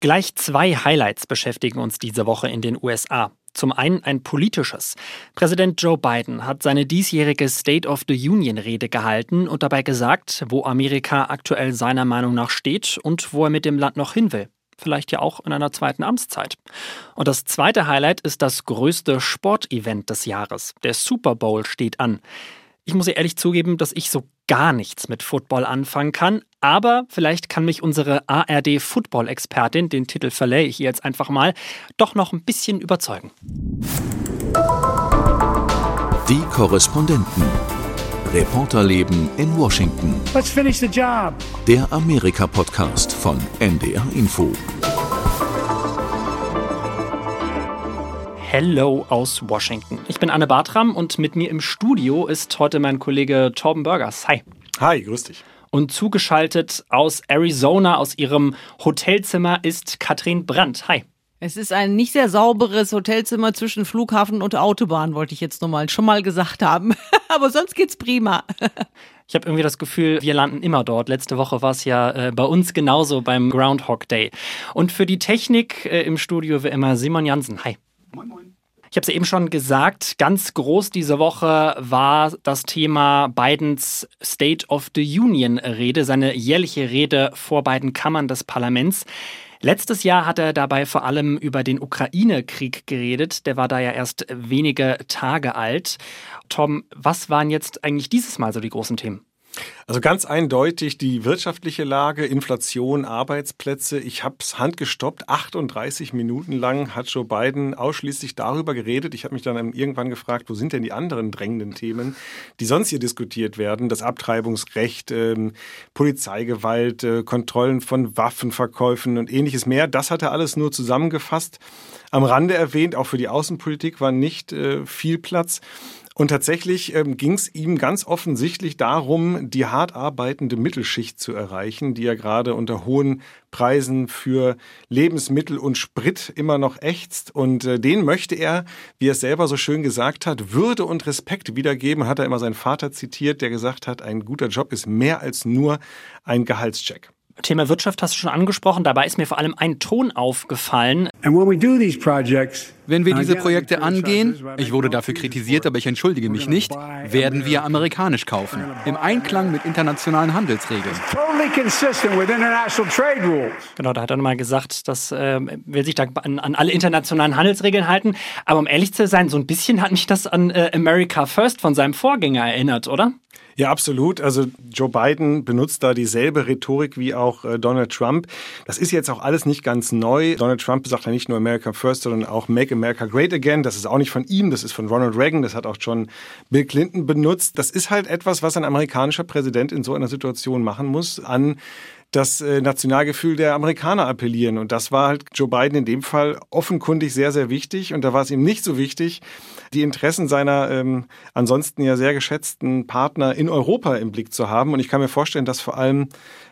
Gleich zwei Highlights beschäftigen uns diese Woche in den USA. Zum einen ein politisches. Präsident Joe Biden hat seine diesjährige State of the Union Rede gehalten und dabei gesagt, wo Amerika aktuell seiner Meinung nach steht und wo er mit dem Land noch hin will. Vielleicht ja auch in einer zweiten Amtszeit. Und das zweite Highlight ist das größte Sportevent des Jahres. Der Super Bowl steht an. Ich muss ehrlich zugeben, dass ich so gar nichts mit Football anfangen kann, aber vielleicht kann mich unsere ARD Football-Expertin, den Titel verleihe ich ihr jetzt einfach mal, doch noch ein bisschen überzeugen. Die Korrespondenten. Reporterleben in Washington. Let's finish the job. Der Amerika-Podcast von NDR Info. Hello aus Washington. Ich bin Anne Bartram und mit mir im Studio ist heute mein Kollege Torben Burgers. Hi. Hi, grüß dich. Und zugeschaltet aus Arizona, aus ihrem Hotelzimmer, ist Katrin Brandt. Hi. Es ist ein nicht sehr sauberes Hotelzimmer zwischen Flughafen und Autobahn, wollte ich jetzt nochmal schon mal gesagt haben. Aber sonst geht's prima. Ich habe irgendwie das Gefühl, wir landen immer dort. Letzte Woche war es ja äh, bei uns genauso beim Groundhog Day. Und für die Technik äh, im Studio wie immer Simon Jansen. Hi. Moin, moin. Ich habe es eben schon gesagt, ganz groß diese Woche war das Thema Bidens State of the Union Rede, seine jährliche Rede vor beiden Kammern des Parlaments. Letztes Jahr hat er dabei vor allem über den Ukraine-Krieg geredet. Der war da ja erst wenige Tage alt. Tom, was waren jetzt eigentlich dieses Mal so die großen Themen? Also ganz eindeutig die wirtschaftliche Lage, Inflation, Arbeitsplätze. Ich habe es handgestoppt. 38 Minuten lang hat Joe Biden ausschließlich darüber geredet. Ich habe mich dann irgendwann gefragt, wo sind denn die anderen drängenden Themen, die sonst hier diskutiert werden? Das Abtreibungsrecht, ähm, Polizeigewalt, äh, Kontrollen von Waffenverkäufen und ähnliches mehr. Das hat er alles nur zusammengefasst. Am Rande erwähnt, auch für die Außenpolitik war nicht äh, viel Platz. Und tatsächlich ähm, ging es ihm ganz offensichtlich darum, die hart arbeitende Mittelschicht zu erreichen, die ja gerade unter hohen Preisen für Lebensmittel und Sprit immer noch ächzt. Und äh, den möchte er, wie er es selber so schön gesagt hat, Würde und Respekt wiedergeben. Hat er immer seinen Vater zitiert, der gesagt hat, ein guter Job ist mehr als nur ein Gehaltscheck. Thema Wirtschaft hast du schon angesprochen. Dabei ist mir vor allem ein Ton aufgefallen. Wenn wir diese Projekte angehen, ich wurde dafür kritisiert, aber ich entschuldige mich nicht, werden wir amerikanisch kaufen. Im Einklang mit internationalen Handelsregeln. Genau, da hat er nochmal gesagt, dass äh, will sich da an, an, alle internationalen Handelsregeln halten. Aber um ehrlich zu sein, so ein bisschen hat mich das an äh, America First von seinem Vorgänger erinnert, oder? Ja, absolut. Also Joe Biden benutzt da dieselbe Rhetorik wie auch äh, Donald Trump. Das ist jetzt auch alles nicht ganz neu. Donald Trump sagt ja nicht nur America First, sondern auch Make America Great Again. Das ist auch nicht von ihm, das ist von Ronald Reagan, das hat auch schon Bill Clinton benutzt. Das ist halt etwas, was ein amerikanischer Präsident in so einer Situation machen muss, an das äh, Nationalgefühl der Amerikaner appellieren. Und das war halt Joe Biden in dem Fall offenkundig sehr, sehr wichtig. Und da war es ihm nicht so wichtig, die Interessen seiner ähm, ansonsten ja sehr geschätzten Partner in Europa im Blick zu haben. Und ich kann mir vorstellen, dass vor allem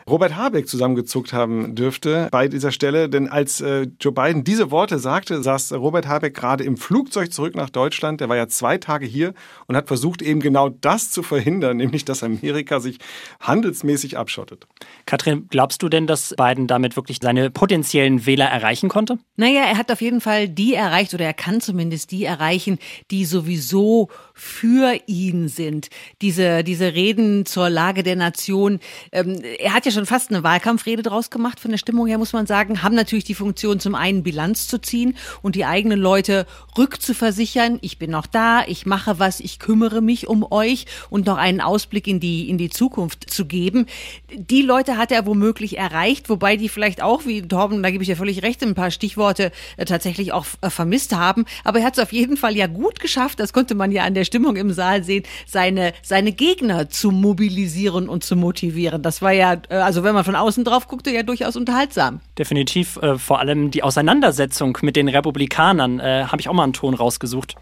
Robert Habeck zusammengezuckt haben dürfte bei dieser Stelle. Denn als äh, Joe Biden diese Worte sagte, saß Robert Habeck gerade im Flugzeug zurück nach Deutschland. Der war ja zwei Tage hier und hat versucht, eben genau das zu verhindern, nämlich dass Amerika sich handelsmäßig abschottet. Katrin, glaubst du denn, dass Biden damit wirklich seine potenziellen Wähler erreichen konnte? Naja, er hat auf jeden Fall die erreicht oder er kann zumindest die erreichen, die sowieso für ihn sind. Diese, diese Reden zur Lage der Nation. Ähm, er hat ja schon fast eine Wahlkampfrede draus gemacht, von der Stimmung her muss man sagen, haben natürlich die Funktion, zum einen Bilanz zu ziehen und die eigenen Leute rückzuversichern. Ich bin noch da, ich mache was, ich kümmere mich um euch und noch einen Ausblick in die, in die Zukunft zu geben. Die Leute hat er womöglich erreicht, wobei die vielleicht auch, wie Torben, da gebe ich ja völlig recht, ein paar Stichworte äh, tatsächlich auch äh, vermisst haben. Aber er hat es auf jeden Fall ja gut geschafft, das konnte man ja an der Stimmung im Saal sehen, seine, seine Gegner zu mobilisieren und zu motivieren. Das war ja äh, also wenn man von außen drauf guckte, ja durchaus unterhaltsam. Definitiv, äh, vor allem die Auseinandersetzung mit den Republikanern, äh, habe ich auch mal einen Ton rausgesucht.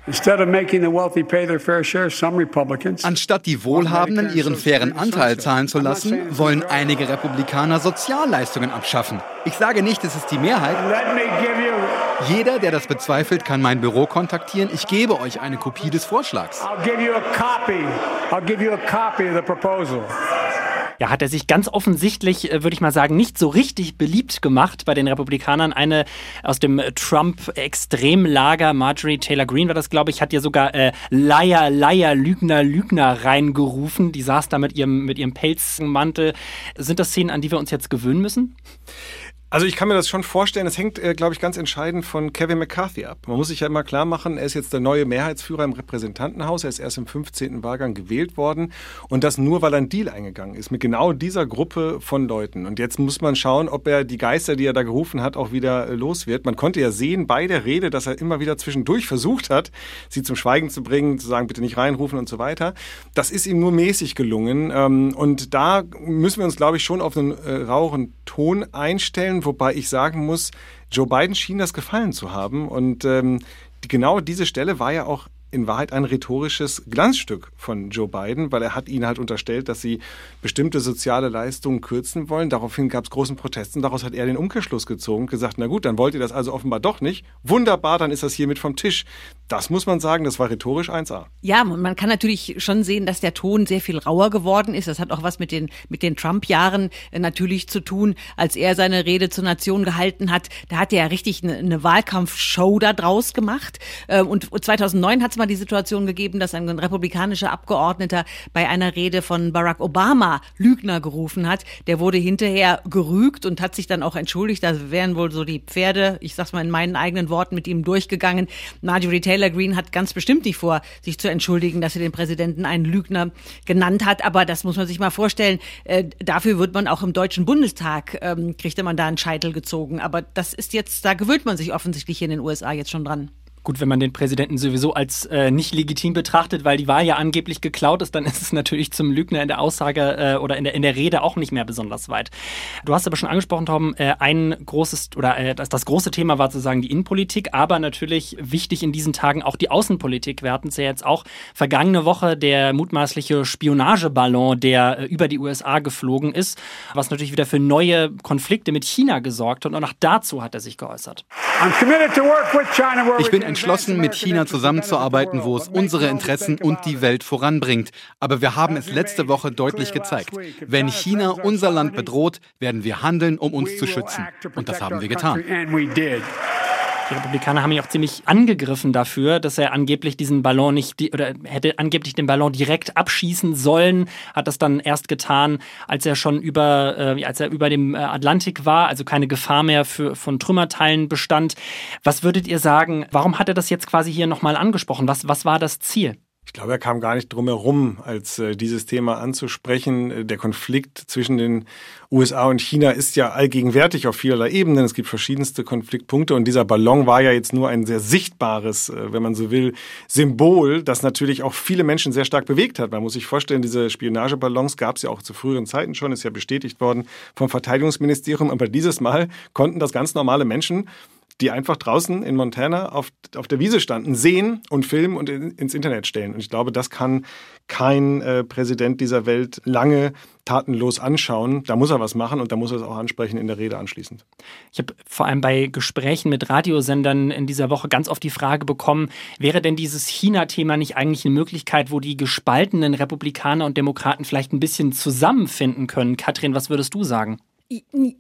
Anstatt die Wohlhabenden ihren fairen Anteil zahlen zu lassen, wollen einige Republikaner Sozialleistungen abschaffen. Ich sage nicht, es ist die Mehrheit. Jeder, der das bezweifelt, kann mein Büro kontaktieren. Ich gebe euch eine Kopie des Vorschlags. I'll give you a copy. I'll give you a copy of the proposal. Ja, hat er sich ganz offensichtlich, äh, würde ich mal sagen, nicht so richtig beliebt gemacht bei den Republikanern. Eine aus dem Trump-Extremlager, Marjorie Taylor Greene war das, glaube ich, hat ja sogar äh, Liar, Liar, Lügner, Lügner reingerufen. Die saß da mit ihrem, mit ihrem Pelzmantel. Sind das Szenen, an die wir uns jetzt gewöhnen müssen? Also ich kann mir das schon vorstellen. Es hängt, äh, glaube ich, ganz entscheidend von Kevin McCarthy ab. Man muss sich ja immer klar machen, er ist jetzt der neue Mehrheitsführer im Repräsentantenhaus. Er ist erst im 15. Wahlgang gewählt worden. Und das nur, weil er einen Deal eingegangen ist mit genau dieser Gruppe von Leuten. Und jetzt muss man schauen, ob er die Geister, die er da gerufen hat, auch wieder äh, los wird. Man konnte ja sehen bei der Rede, dass er immer wieder zwischendurch versucht hat, sie zum Schweigen zu bringen, zu sagen, bitte nicht reinrufen und so weiter. Das ist ihm nur mäßig gelungen. Ähm, und da müssen wir uns, glaube ich, schon auf einen äh, rauchen Ton einstellen wobei ich sagen muss, Joe Biden schien das gefallen zu haben. Und ähm, genau diese Stelle war ja auch in Wahrheit ein rhetorisches Glanzstück von Joe Biden, weil er hat ihnen halt unterstellt, dass sie bestimmte soziale Leistungen kürzen wollen. Daraufhin gab es großen Protest und daraus hat er den Umkehrschluss gezogen gesagt, na gut, dann wollt ihr das also offenbar doch nicht. Wunderbar, dann ist das hiermit vom Tisch. Das muss man sagen, das war rhetorisch 1A. Ja, man kann natürlich schon sehen, dass der Ton sehr viel rauer geworden ist. Das hat auch was mit den, mit den Trump-Jahren äh, natürlich zu tun. Als er seine Rede zur Nation gehalten hat, da hat er ja richtig eine, eine Wahlkampfshow da draus gemacht. Äh, und 2009 hat es mal die Situation gegeben, dass ein republikanischer Abgeordneter bei einer Rede von Barack Obama Lügner gerufen hat. Der wurde hinterher gerügt und hat sich dann auch entschuldigt. Da wären wohl so die Pferde, ich sag's mal in meinen eigenen Worten, mit ihm durchgegangen. Marjorie Taylor Greene hat ganz bestimmt nicht vor, sich zu entschuldigen, dass sie den Präsidenten einen Lügner genannt hat. Aber das muss man sich mal vorstellen. Äh, dafür wird man auch im Deutschen Bundestag, ähm, kriegte man da einen Scheitel gezogen. Aber das ist jetzt, da gewöhnt man sich offensichtlich in den USA jetzt schon dran. Gut, wenn man den Präsidenten sowieso als äh, nicht legitim betrachtet, weil die Wahl ja angeblich geklaut ist, dann ist es natürlich zum Lügner in der Aussage äh, oder in der, in der Rede auch nicht mehr besonders weit. Du hast aber schon angesprochen, Tom, äh, ein großes oder äh, das, das große Thema war sozusagen die Innenpolitik, aber natürlich wichtig in diesen Tagen auch die Außenpolitik. Wir hatten es ja jetzt auch vergangene Woche der mutmaßliche Spionageballon, der äh, über die USA geflogen ist, was natürlich wieder für neue Konflikte mit China gesorgt hat und auch dazu hat er sich geäußert. Ich bin entschlossen, mit China zusammenzuarbeiten, wo es unsere Interessen und die Welt voranbringt. Aber wir haben es letzte Woche deutlich gezeigt. Wenn China unser Land bedroht, werden wir handeln, um uns zu schützen. Und das haben wir getan. Die Republikaner haben ihn auch ziemlich angegriffen dafür, dass er angeblich diesen Ballon nicht oder hätte angeblich den Ballon direkt abschießen sollen, hat das dann erst getan, als er schon über äh, als er über dem äh, Atlantik war, also keine Gefahr mehr für von Trümmerteilen bestand. Was würdet ihr sagen, warum hat er das jetzt quasi hier nochmal angesprochen? Was was war das Ziel? Ich glaube, er kam gar nicht drum herum, als äh, dieses Thema anzusprechen. Äh, der Konflikt zwischen den USA und China ist ja allgegenwärtig auf vielerlei Ebenen. Es gibt verschiedenste Konfliktpunkte und dieser Ballon war ja jetzt nur ein sehr sichtbares, äh, wenn man so will, Symbol, das natürlich auch viele Menschen sehr stark bewegt hat. Man muss sich vorstellen, diese Spionageballons gab es ja auch zu früheren Zeiten schon, ist ja bestätigt worden vom Verteidigungsministerium. Aber dieses Mal konnten das ganz normale Menschen die einfach draußen in Montana auf, auf der Wiese standen, sehen und filmen und in, ins Internet stellen. Und ich glaube, das kann kein äh, Präsident dieser Welt lange tatenlos anschauen. Da muss er was machen und da muss er es auch ansprechen in der Rede anschließend. Ich habe vor allem bei Gesprächen mit Radiosendern in dieser Woche ganz oft die Frage bekommen, wäre denn dieses China-Thema nicht eigentlich eine Möglichkeit, wo die gespaltenen Republikaner und Demokraten vielleicht ein bisschen zusammenfinden können? Katrin, was würdest du sagen?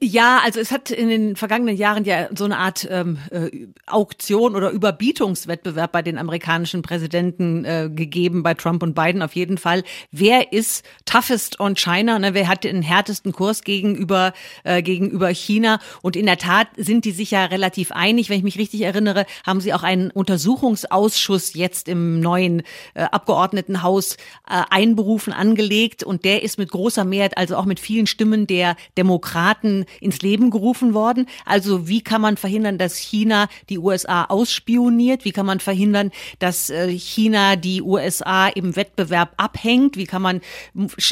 Ja, also es hat in den vergangenen Jahren ja so eine Art ähm, äh, Auktion oder Überbietungswettbewerb bei den amerikanischen Präsidenten äh, gegeben, bei Trump und Biden auf jeden Fall. Wer ist toughest on China? Ne? Wer hat den härtesten Kurs gegenüber, äh, gegenüber China? Und in der Tat sind die sich ja relativ einig. Wenn ich mich richtig erinnere, haben sie auch einen Untersuchungsausschuss jetzt im neuen äh, Abgeordnetenhaus äh, einberufen, angelegt. Und der ist mit großer Mehrheit, also auch mit vielen Stimmen der Demokraten, Demokraten ins Leben gerufen worden. Also wie kann man verhindern, dass China die USA ausspioniert? Wie kann man verhindern, dass äh, China die USA im Wettbewerb abhängt? Wie kann man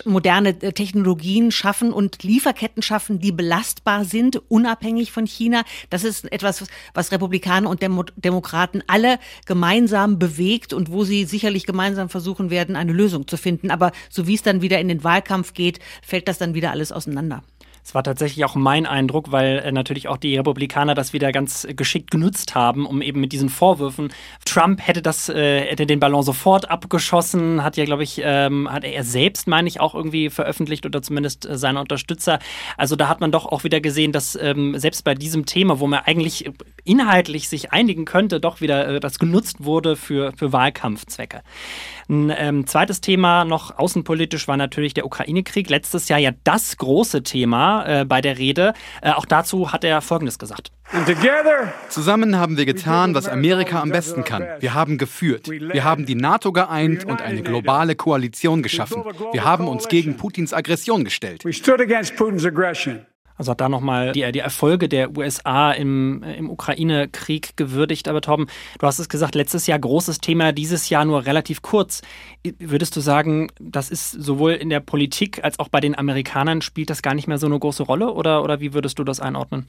moderne äh, Technologien schaffen und Lieferketten schaffen, die belastbar sind, unabhängig von China? Das ist etwas, was Republikaner und Demokraten alle gemeinsam bewegt und wo sie sicherlich gemeinsam versuchen werden, eine Lösung zu finden. Aber so wie es dann wieder in den Wahlkampf geht, fällt das dann wieder alles auseinander. Es war tatsächlich auch mein Eindruck, weil äh, natürlich auch die Republikaner das wieder ganz geschickt genutzt haben, um eben mit diesen Vorwürfen. Trump hätte das, äh, hätte den Ballon sofort abgeschossen, hat ja, glaube ich, ähm, hat er selbst, meine ich, auch irgendwie veröffentlicht oder zumindest äh, seine Unterstützer. Also da hat man doch auch wieder gesehen, dass ähm, selbst bei diesem Thema, wo man eigentlich inhaltlich sich einigen könnte, doch wieder äh, das genutzt wurde für, für Wahlkampfzwecke. Ein ähm, zweites Thema noch außenpolitisch war natürlich der Ukraine-Krieg. Letztes Jahr ja das große Thema äh, bei der Rede. Äh, auch dazu hat er Folgendes gesagt. Zusammen haben wir getan, was Amerika am besten kann. Wir haben geführt. Wir haben die NATO geeint und eine globale Koalition geschaffen. Wir haben uns gegen Putins Aggression gestellt. Also hat da nochmal die, die Erfolge der USA im, im Ukraine-Krieg gewürdigt. Aber Torben, du hast es gesagt, letztes Jahr großes Thema, dieses Jahr nur relativ kurz. Würdest du sagen, das ist sowohl in der Politik als auch bei den Amerikanern spielt das gar nicht mehr so eine große Rolle? Oder, oder wie würdest du das einordnen?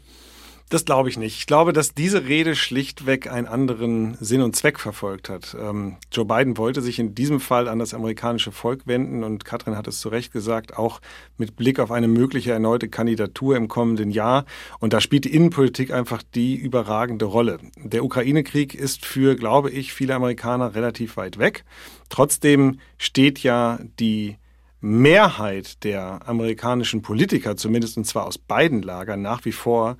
Das glaube ich nicht. Ich glaube, dass diese Rede schlichtweg einen anderen Sinn und Zweck verfolgt hat. Ähm, Joe Biden wollte sich in diesem Fall an das amerikanische Volk wenden und Katrin hat es zu Recht gesagt, auch mit Blick auf eine mögliche erneute Kandidatur im kommenden Jahr. Und da spielt die Innenpolitik einfach die überragende Rolle. Der Ukraine-Krieg ist für, glaube ich, viele Amerikaner relativ weit weg. Trotzdem steht ja die Mehrheit der amerikanischen Politiker, zumindest und zwar aus beiden Lagern, nach wie vor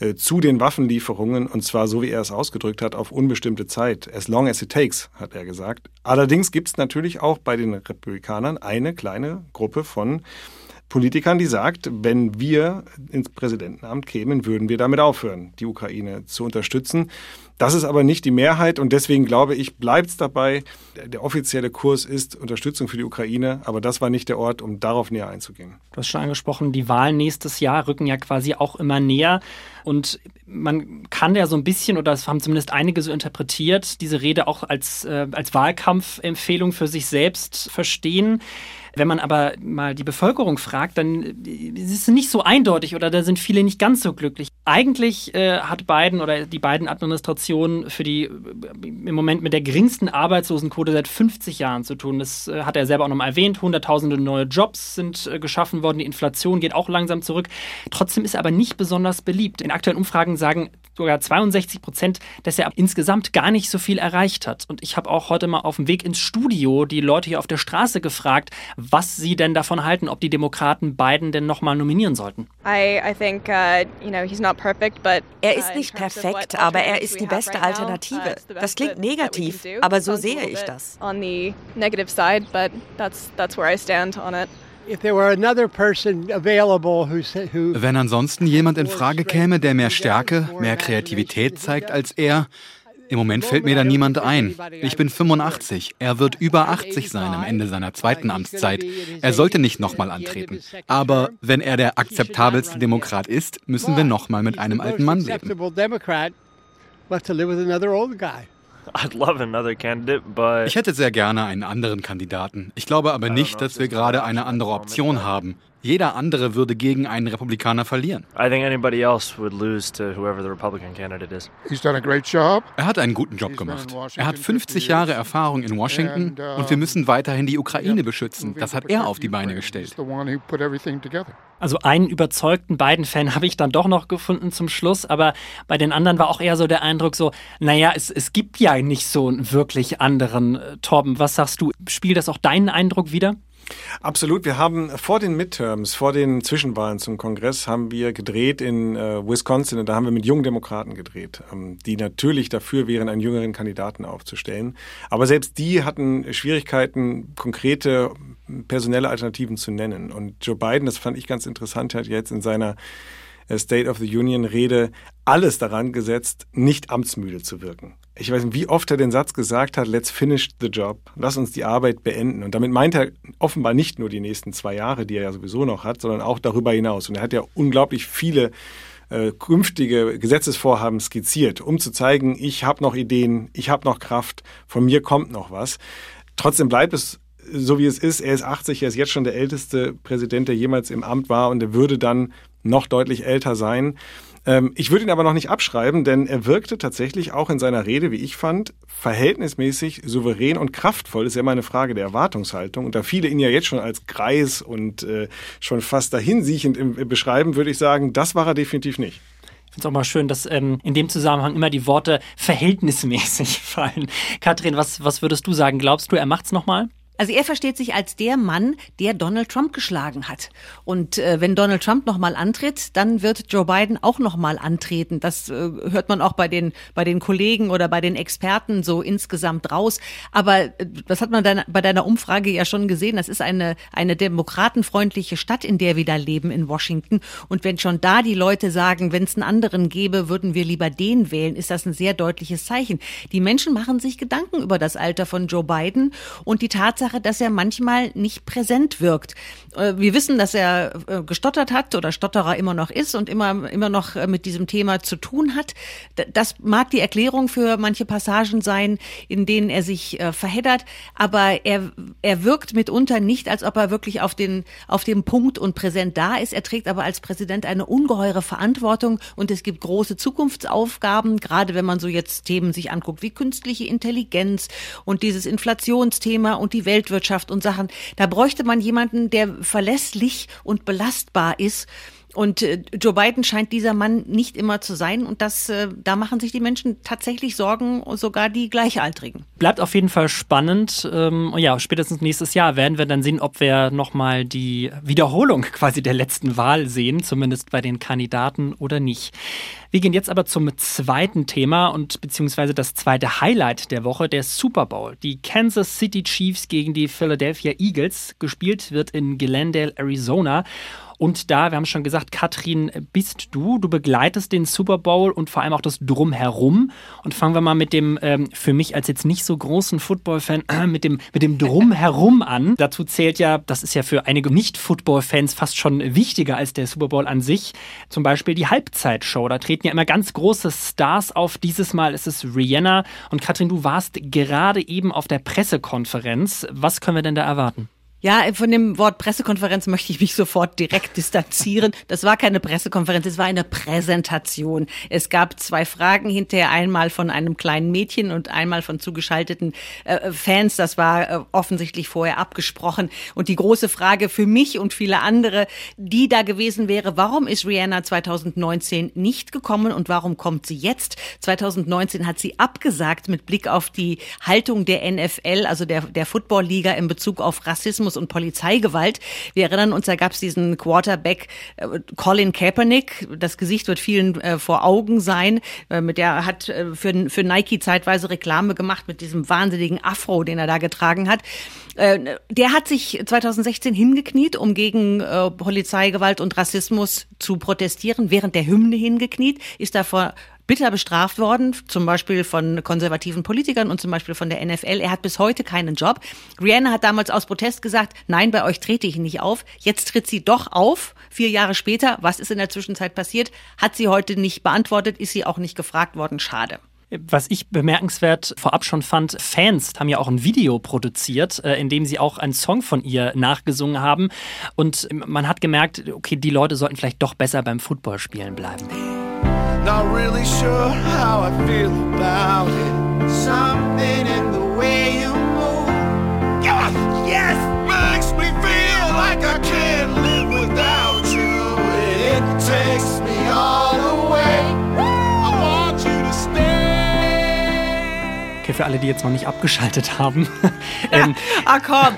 äh, zu den Waffenlieferungen und zwar so wie er es ausgedrückt hat auf unbestimmte Zeit. As long as it takes, hat er gesagt. Allerdings gibt es natürlich auch bei den Republikanern eine kleine Gruppe von Politikern, die sagt, wenn wir ins Präsidentenamt kämen, würden wir damit aufhören, die Ukraine zu unterstützen. Das ist aber nicht die Mehrheit und deswegen glaube ich, bleibt es dabei. Der offizielle Kurs ist Unterstützung für die Ukraine, aber das war nicht der Ort, um darauf näher einzugehen. Du hast schon angesprochen, die Wahlen nächstes Jahr rücken ja quasi auch immer näher und man kann ja so ein bisschen, oder das haben zumindest einige so interpretiert, diese Rede auch als, äh, als Wahlkampfempfehlung für sich selbst verstehen. Wenn man aber mal die Bevölkerung fragt, dann ist es nicht so eindeutig oder da sind viele nicht ganz so glücklich. Eigentlich äh, hat Biden oder die beiden Administrationen für die äh, im Moment mit der geringsten Arbeitslosenquote seit 50 Jahren zu tun. Das äh, hat er selber auch nochmal erwähnt. Hunderttausende neue Jobs sind äh, geschaffen worden. Die Inflation geht auch langsam zurück. Trotzdem ist er aber nicht besonders beliebt. In aktuellen Umfragen sagen sogar 62 Prozent, dass er insgesamt gar nicht so viel erreicht hat. Und ich habe auch heute mal auf dem Weg ins Studio die Leute hier auf der Straße gefragt, was sie denn davon halten, ob die Demokraten Biden denn nochmal nominieren sollten. I, I think, uh, you know, he's not perfect, but, er ist uh, nicht perfekt, aber er ist die beste Alternative. Uh, das klingt negativ, aber so sehe ich das. On the negative side, but that's that's where I stand on it. Wenn ansonsten jemand in Frage käme, der mehr Stärke, mehr Kreativität zeigt als er, im Moment fällt mir da niemand ein. Ich bin 85. Er wird über 80 sein am Ende seiner zweiten Amtszeit. Er sollte nicht nochmal antreten. Aber wenn er der akzeptabelste Demokrat ist, müssen wir nochmal mit einem alten Mann leben. Ich hätte sehr gerne einen anderen Kandidaten. Ich glaube aber nicht, dass wir gerade eine andere Option haben. Jeder andere würde gegen einen Republikaner verlieren. Er hat einen guten Job gemacht. Er hat 50 Jahre Erfahrung in Washington uh, und wir müssen weiterhin die Ukraine beschützen. Das hat er auf die Beine gestellt. Also einen überzeugten Biden-Fan habe ich dann doch noch gefunden zum Schluss, aber bei den anderen war auch eher so der Eindruck so, naja, es, es gibt ja nicht so einen wirklich anderen. Äh, Torben, was sagst du? Spielt das auch deinen Eindruck wieder? Absolut. Wir haben vor den Midterms, vor den Zwischenwahlen zum Kongress, haben wir gedreht in äh, Wisconsin und da haben wir mit jungen Demokraten gedreht, ähm, die natürlich dafür wären, einen jüngeren Kandidaten aufzustellen. Aber selbst die hatten Schwierigkeiten, konkrete personelle Alternativen zu nennen. Und Joe Biden, das fand ich ganz interessant, hat jetzt in seiner äh, State of the Union Rede alles daran gesetzt, nicht amtsmüde zu wirken ich weiß nicht, wie oft er den Satz gesagt hat, let's finish the job, lass uns die Arbeit beenden. Und damit meint er offenbar nicht nur die nächsten zwei Jahre, die er ja sowieso noch hat, sondern auch darüber hinaus. Und er hat ja unglaublich viele äh, künftige Gesetzesvorhaben skizziert, um zu zeigen, ich habe noch Ideen, ich habe noch Kraft, von mir kommt noch was. Trotzdem bleibt es so, wie es ist. Er ist 80, er ist jetzt schon der älteste Präsident, der jemals im Amt war und er würde dann noch deutlich älter sein. Ähm, ich würde ihn aber noch nicht abschreiben, denn er wirkte tatsächlich auch in seiner Rede, wie ich fand, verhältnismäßig souverän und kraftvoll. Das ist ja immer eine Frage der Erwartungshaltung. Und da viele ihn ja jetzt schon als Greis und äh, schon fast dahinsiechend im, beschreiben, würde ich sagen, das war er definitiv nicht. Ich finde es auch mal schön, dass ähm, in dem Zusammenhang immer die Worte verhältnismäßig fallen. Katrin, was, was würdest du sagen? Glaubst du, er macht's nochmal? Also er versteht sich als der Mann, der Donald Trump geschlagen hat. Und äh, wenn Donald Trump nochmal antritt, dann wird Joe Biden auch nochmal antreten. Das äh, hört man auch bei den, bei den Kollegen oder bei den Experten so insgesamt raus. Aber äh, das hat man dann bei deiner Umfrage ja schon gesehen. Das ist eine, eine demokratenfreundliche Stadt, in der wir da leben in Washington. Und wenn schon da die Leute sagen, wenn es einen anderen gäbe, würden wir lieber den wählen, ist das ein sehr deutliches Zeichen. Die Menschen machen sich Gedanken über das Alter von Joe Biden und die Tatsache, Tatsache, dass er manchmal nicht präsent wirkt. Äh, wir wissen, dass er äh, gestottert hat oder Stotterer immer noch ist und immer, immer noch äh, mit diesem Thema zu tun hat. Das mag die Erklärung für manche Passagen sein, in denen er sich verheddert, aber er, er wirkt mitunter nicht, als ob er wirklich auf den, auf dem Punkt und präsent da ist. Er trägt aber als Präsident eine ungeheure Verantwortung und es gibt große Zukunftsaufgaben, gerade wenn man so jetzt Themen sich anguckt wie künstliche Intelligenz und dieses Inflationsthema und die Welt Weltwirtschaft und Sachen. Da bräuchte man jemanden, der verlässlich und belastbar ist und äh, Joe Biden scheint dieser Mann nicht immer zu sein. Und das, äh, da machen sich die Menschen tatsächlich Sorgen, sogar die Gleichaltrigen. Bleibt auf jeden Fall spannend. Ähm, ja, spätestens nächstes Jahr werden wir dann sehen, ob wir nochmal die Wiederholung quasi der letzten Wahl sehen, zumindest bei den Kandidaten oder nicht. Wir gehen jetzt aber zum zweiten Thema und beziehungsweise das zweite Highlight der Woche, der Super Bowl. Die Kansas City Chiefs gegen die Philadelphia Eagles. Gespielt wird in Glendale, Arizona. Und da, wir haben schon gesagt, Katrin, bist du. Du begleitest den Super Bowl und vor allem auch das Drumherum. Und fangen wir mal mit dem, ähm, für mich als jetzt nicht so großen Football-Fan, äh, mit dem, mit dem Drumherum an. Dazu zählt ja, das ist ja für einige Nicht-Football-Fans fast schon wichtiger als der Super Bowl an sich. Zum Beispiel die Halbzeitshow. Da treten ja immer ganz große Stars auf. Dieses Mal ist es Rihanna. Und Katrin, du warst gerade eben auf der Pressekonferenz. Was können wir denn da erwarten? Ja, von dem Wort Pressekonferenz möchte ich mich sofort direkt distanzieren. Das war keine Pressekonferenz, es war eine Präsentation. Es gab zwei Fragen hinterher, einmal von einem kleinen Mädchen und einmal von zugeschalteten äh, Fans. Das war äh, offensichtlich vorher abgesprochen. Und die große Frage für mich und viele andere, die da gewesen wäre, warum ist Rihanna 2019 nicht gekommen und warum kommt sie jetzt? 2019 hat sie abgesagt mit Blick auf die Haltung der NFL, also der, der Football-Liga in Bezug auf Rassismus Rassismus und Polizeigewalt. Wir erinnern uns, da gab es diesen Quarterback äh, Colin Kaepernick. Das Gesicht wird vielen äh, vor Augen sein. Äh, mit der hat äh, für, für Nike zeitweise Reklame gemacht mit diesem wahnsinnigen Afro, den er da getragen hat. Äh, der hat sich 2016 hingekniet, um gegen äh, Polizeigewalt und Rassismus zu protestieren, während der Hymne hingekniet, ist davor bitter bestraft worden, zum Beispiel von konservativen Politikern und zum Beispiel von der NFL. Er hat bis heute keinen Job. Rihanna hat damals aus Protest gesagt, nein, bei euch trete ich nicht auf. Jetzt tritt sie doch auf, vier Jahre später. Was ist in der Zwischenzeit passiert? Hat sie heute nicht beantwortet, ist sie auch nicht gefragt worden. Schade. Was ich bemerkenswert vorab schon fand, Fans haben ja auch ein Video produziert, äh, in dem sie auch einen Song von ihr nachgesungen haben. Und man hat gemerkt, okay, die Leute sollten vielleicht doch besser beim Footballspielen bleiben. Not really sure how I feel about it. Something in the way Für alle, die jetzt noch nicht abgeschaltet haben. ähm, ah komm.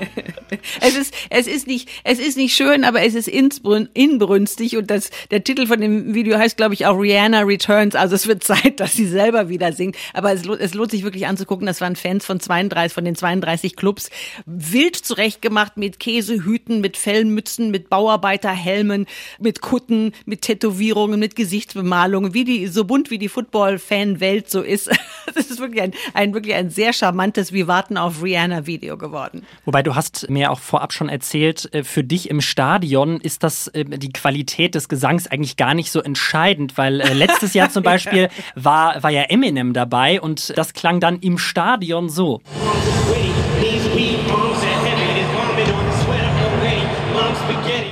es ist, es ist nicht, es ist nicht schön, aber es ist inbrünstig und das, der Titel von dem Video heißt, glaube ich, auch Rihanna Returns. Also es wird Zeit, dass sie selber wieder singt. Aber es, es lohnt sich wirklich anzugucken. Das waren Fans von 32, von den 32 Clubs. Wild zurechtgemacht mit Käsehüten, mit Fellmützen, mit Bauarbeiterhelmen, mit Kutten, mit Tätowierungen, mit Gesichtsbemalungen, wie die, so bunt wie die Football-Fan-Welt so ist. Das ist wirklich wirklich ein, ein, wirklich ein sehr charmantes Wir warten auf Rihanna-Video geworden. Wobei du hast mir auch vorab schon erzählt, äh, für dich im Stadion ist das äh, die Qualität des Gesangs eigentlich gar nicht so entscheidend, weil äh, letztes Jahr zum Beispiel war, war ja Eminem dabei und das klang dann im Stadion so.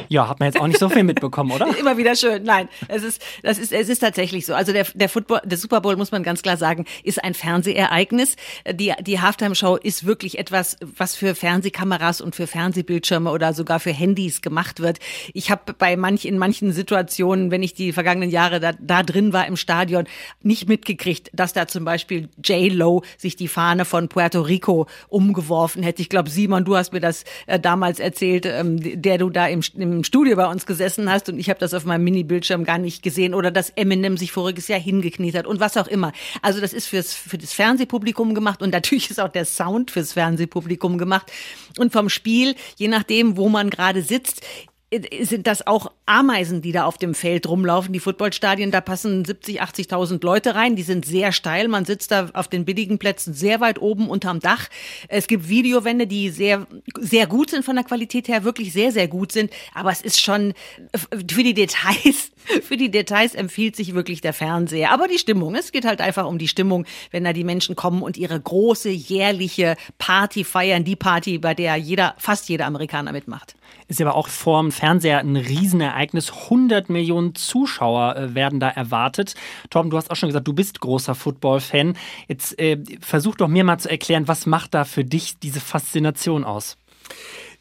Ja, hat man jetzt auch nicht so viel mitbekommen, oder? Immer wieder schön. Nein, es ist, das ist, es ist tatsächlich so. Also der, der Football, der Super Bowl, muss man ganz klar sagen, ist ein Fernsehereignis. Die, die Halftime-Show ist wirklich etwas, was für Fernsehkameras und für Fernsehbildschirme oder sogar für Handys gemacht wird. Ich habe bei manch, in manchen Situationen, wenn ich die vergangenen Jahre da, da drin war im Stadion, nicht mitgekriegt, dass da zum Beispiel J-Lo sich die Fahne von Puerto Rico umgeworfen hätte. Ich glaube, Simon, du hast mir das äh, damals erzählt, ähm, der du da im, im Studio bei uns gesessen hast und ich habe das auf meinem Mini-Bildschirm gar nicht gesehen oder dass Eminem sich voriges Jahr hingekniet hat und was auch immer. Also das ist fürs, für das Fernsehpublikum gemacht und natürlich ist auch der Sound fürs Fernsehpublikum gemacht und vom Spiel, je nachdem, wo man gerade sitzt, sind das auch Ameisen, die da auf dem Feld rumlaufen. Die Footballstadien, da passen 70, 80.000 Leute rein. Die sind sehr steil. Man sitzt da auf den billigen Plätzen sehr weit oben unterm Dach. Es gibt Videowände, die sehr, sehr gut sind von der Qualität her, wirklich sehr, sehr gut sind. Aber es ist schon für die Details, für die Details empfiehlt sich wirklich der Fernseher. Aber die Stimmung, es geht halt einfach um die Stimmung, wenn da die Menschen kommen und ihre große jährliche Party feiern. Die Party, bei der jeder, fast jeder Amerikaner mitmacht. Ist aber auch vorm Fernseher ein Riesenereignis. 100 Millionen Zuschauer äh, werden da erwartet. Torben, du hast auch schon gesagt, du bist großer Football-Fan. Jetzt äh, versuch doch mir mal zu erklären, was macht da für dich diese Faszination aus?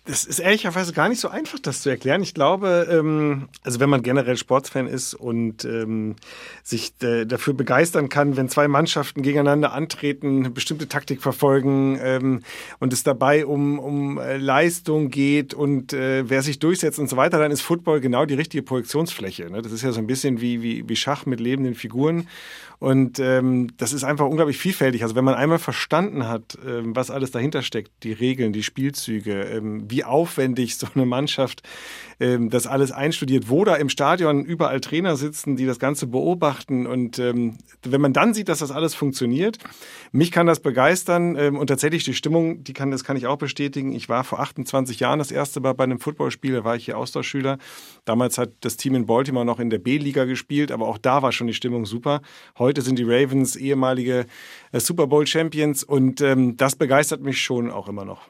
Das ist ehrlicherweise gar nicht so einfach, das zu erklären. Ich glaube, ähm, also wenn man generell Sportsfan ist und ähm, sich äh, dafür begeistern kann, wenn zwei Mannschaften gegeneinander antreten, bestimmte Taktik verfolgen ähm, und es dabei um, um äh, Leistung geht und äh, wer sich durchsetzt und so weiter, dann ist Football genau die richtige Projektionsfläche. Ne? Das ist ja so ein bisschen wie, wie, wie Schach mit lebenden Figuren. Und ähm, das ist einfach unglaublich vielfältig. Also wenn man einmal verstanden hat, ähm, was alles dahinter steckt, die Regeln, die Spielzüge, ähm, wie aufwendig so eine Mannschaft ähm, das alles einstudiert, wo da im Stadion überall Trainer sitzen, die das Ganze beobachten. Und ähm, wenn man dann sieht, dass das alles funktioniert, mich kann das begeistern. Ähm, und tatsächlich die Stimmung, die kann, das kann ich auch bestätigen. Ich war vor 28 Jahren das erste Mal bei einem Footballspiel, da war ich hier Austauschschüler. Damals hat das Team in Baltimore noch in der B-Liga gespielt, aber auch da war schon die Stimmung super. Heute sind die Ravens ehemalige äh, Super Bowl Champions und ähm, das begeistert mich schon auch immer noch.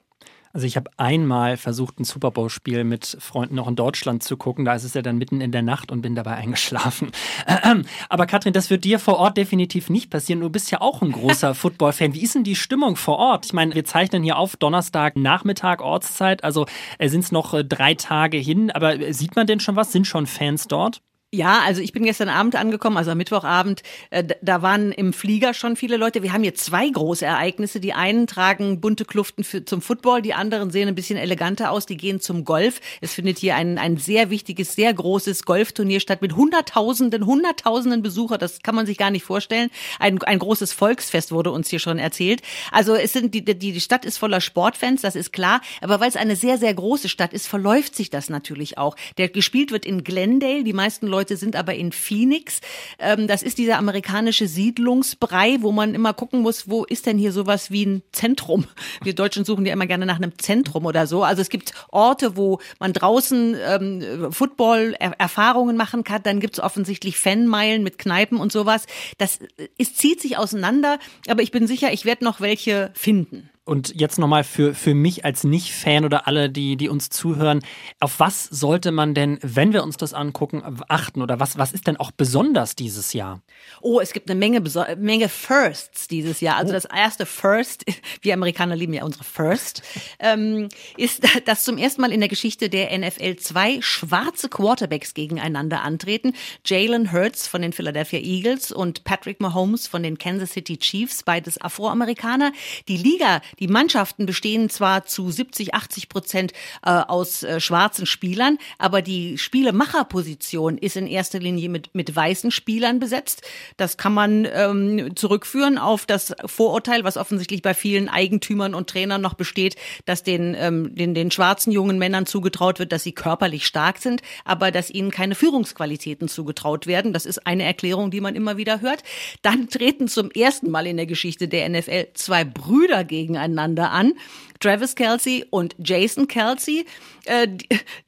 Also ich habe einmal versucht, ein Super Bowl-Spiel mit Freunden noch in Deutschland zu gucken. Da ist es ja dann mitten in der Nacht und bin dabei eingeschlafen. Aber Katrin, das wird dir vor Ort definitiv nicht passieren. Du bist ja auch ein großer Football-Fan. Wie ist denn die Stimmung vor Ort? Ich meine, wir zeichnen hier auf Donnerstag Nachmittag Ortszeit. Also äh, sind es noch äh, drei Tage hin. Aber sieht man denn schon was? Sind schon Fans dort? Ja, also ich bin gestern Abend angekommen, also am Mittwochabend. Äh, da waren im Flieger schon viele Leute. Wir haben hier zwei große Ereignisse. Die einen tragen bunte Kluften für, zum Football, die anderen sehen ein bisschen eleganter aus. Die gehen zum Golf. Es findet hier ein, ein sehr wichtiges, sehr großes Golfturnier statt mit Hunderttausenden, Hunderttausenden Besucher. Das kann man sich gar nicht vorstellen. Ein, ein großes Volksfest wurde uns hier schon erzählt. Also es sind die, die, die Stadt ist voller Sportfans, das ist klar. Aber weil es eine sehr, sehr große Stadt ist, verläuft sich das natürlich auch. Der gespielt wird in Glendale. Die meisten Leute Leute sind aber in Phoenix. Ähm, das ist dieser amerikanische Siedlungsbrei, wo man immer gucken muss, wo ist denn hier sowas wie ein Zentrum? Wir Deutschen suchen ja immer gerne nach einem Zentrum oder so. Also es gibt Orte, wo man draußen ähm, Football-Erfahrungen machen kann. Dann gibt es offensichtlich Fanmeilen mit Kneipen und sowas. Das es zieht sich auseinander, aber ich bin sicher, ich werde noch welche finden. Und jetzt nochmal für, für mich als Nicht-Fan oder alle, die, die uns zuhören, auf was sollte man denn, wenn wir uns das angucken, achten? Oder was, was ist denn auch besonders dieses Jahr? Oh, es gibt eine Menge, Menge Firsts dieses Jahr. Also oh. das erste First, wir Amerikaner lieben ja unsere First, ähm, ist, dass zum ersten Mal in der Geschichte der NFL zwei schwarze Quarterbacks gegeneinander antreten. Jalen Hurts von den Philadelphia Eagles und Patrick Mahomes von den Kansas City Chiefs, beides Afroamerikaner. Die Liga die Mannschaften bestehen zwar zu 70, 80 Prozent äh, aus äh, schwarzen Spielern, aber die Spielemacherposition ist in erster Linie mit, mit weißen Spielern besetzt. Das kann man ähm, zurückführen auf das Vorurteil, was offensichtlich bei vielen Eigentümern und Trainern noch besteht, dass den, ähm, den, den schwarzen jungen Männern zugetraut wird, dass sie körperlich stark sind, aber dass ihnen keine Führungsqualitäten zugetraut werden. Das ist eine Erklärung, die man immer wieder hört. Dann treten zum ersten Mal in der Geschichte der NFL zwei Brüder gegeneinander gegeneinander an. Travis Kelsey und Jason Kelsey. Äh,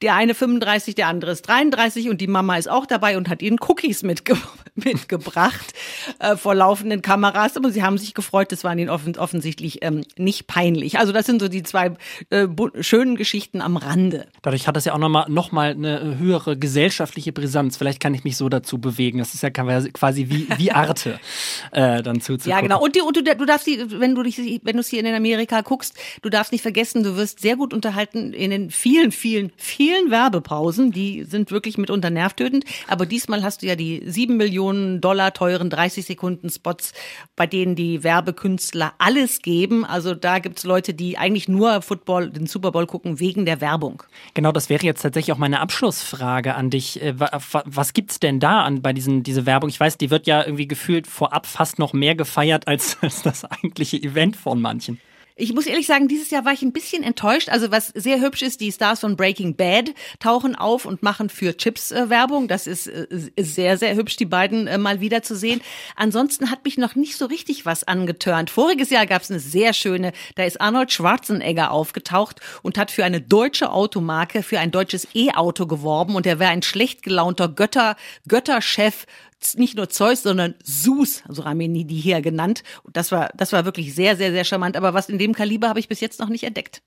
der eine 35, der andere ist 33 und die Mama ist auch dabei und hat ihnen Cookies mitge mitgebracht äh, vor laufenden Kameras. Aber sie haben sich gefreut, das war ihnen offen offensichtlich ähm, nicht peinlich. Also das sind so die zwei äh, schönen Geschichten am Rande. Dadurch hat das ja auch nochmal noch mal eine höhere gesellschaftliche Brisanz. Vielleicht kann ich mich so dazu bewegen. Das ist ja quasi wie, wie Arte äh, dann zuzugucken. Ja, genau. Und, die, und du, du darfst die, wenn du dich, wenn du es hier in Amerika guckst, du darfst nicht vergessen, du wirst sehr gut unterhalten in den vielen, vielen, vielen Werbepausen. Die sind wirklich mitunter nervtötend. Aber diesmal hast du ja die sieben Millionen Dollar teuren 30 Sekunden Spots, bei denen die Werbekünstler alles geben. Also da gibt's Leute, die eigentlich nur Football, den Super Bowl gucken wegen der Werbung. Genau, das wäre jetzt tatsächlich auch meine Abschlussfrage an dich. Äh, was gibt's denn da an bei diesen diese Werbung? Ich weiß, die wird ja irgendwie gefühlt vorab fast noch mehr gefeiert als das eigentliche Event von manchen. Ich muss ehrlich sagen, dieses Jahr war ich ein bisschen enttäuscht. Also was sehr hübsch ist, die Stars von Breaking Bad tauchen auf und machen für Chips äh, Werbung. Das ist, äh, sehr, sehr hübsch, die beiden äh, mal wieder zu sehen. Ansonsten hat mich noch nicht so richtig was angetörnt. Voriges Jahr gab es eine sehr schöne, da ist Arnold Schwarzenegger aufgetaucht und hat für eine deutsche Automarke, für ein deutsches E-Auto geworben und er wäre ein schlecht gelaunter Götter, Götterchef nicht nur Zeus, sondern Zeus, so haben ihn die hier genannt. Das war, das war wirklich sehr, sehr, sehr charmant. Aber was in dem Kaliber habe ich bis jetzt noch nicht entdeckt.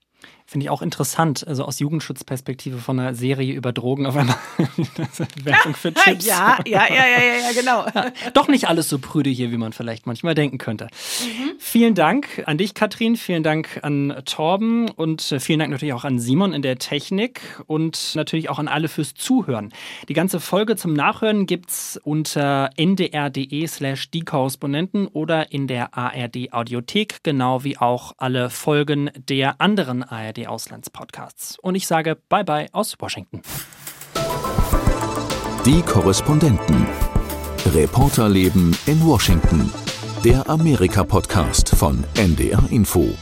Finde ich auch interessant, also aus Jugendschutzperspektive von einer Serie über Drogen auf einmal Werbung für Chips. Ja, ja, ja, ja, ja, genau. Doch nicht alles so prüde hier, wie man vielleicht manchmal denken könnte. Mhm. Vielen Dank an dich, Katrin, vielen Dank an Torben und äh, vielen Dank natürlich auch an Simon in der Technik und natürlich auch an alle fürs Zuhören. Die ganze Folge zum Nachhören gibt's unter ndr.de slash die Korrespondenten oder in der ARD Audiothek, genau wie auch alle Folgen der anderen ARD Auslandspodcasts. Und ich sage Bye bye aus Washington. Die Korrespondenten. Reporterleben in Washington. Der Amerika-Podcast von NDR Info.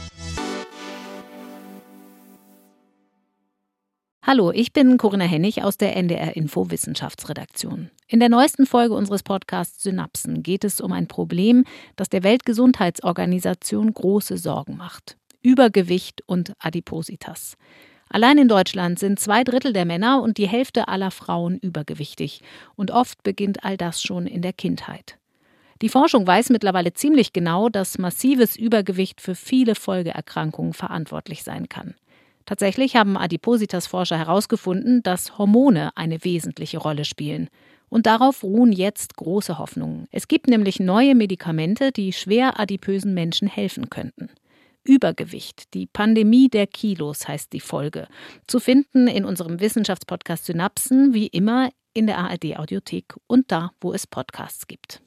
Hallo, ich bin Corinna Hennig aus der NDR Info Wissenschaftsredaktion. In der neuesten Folge unseres Podcasts Synapsen geht es um ein Problem, das der Weltgesundheitsorganisation große Sorgen macht. Übergewicht und Adipositas. Allein in Deutschland sind zwei Drittel der Männer und die Hälfte aller Frauen übergewichtig. Und oft beginnt all das schon in der Kindheit. Die Forschung weiß mittlerweile ziemlich genau, dass massives Übergewicht für viele Folgeerkrankungen verantwortlich sein kann. Tatsächlich haben Adipositas-Forscher herausgefunden, dass Hormone eine wesentliche Rolle spielen. Und darauf ruhen jetzt große Hoffnungen. Es gibt nämlich neue Medikamente, die schwer adipösen Menschen helfen könnten. Übergewicht, die Pandemie der Kilos heißt die Folge. Zu finden in unserem Wissenschaftspodcast Synapsen, wie immer in der ARD Audiothek und da, wo es Podcasts gibt.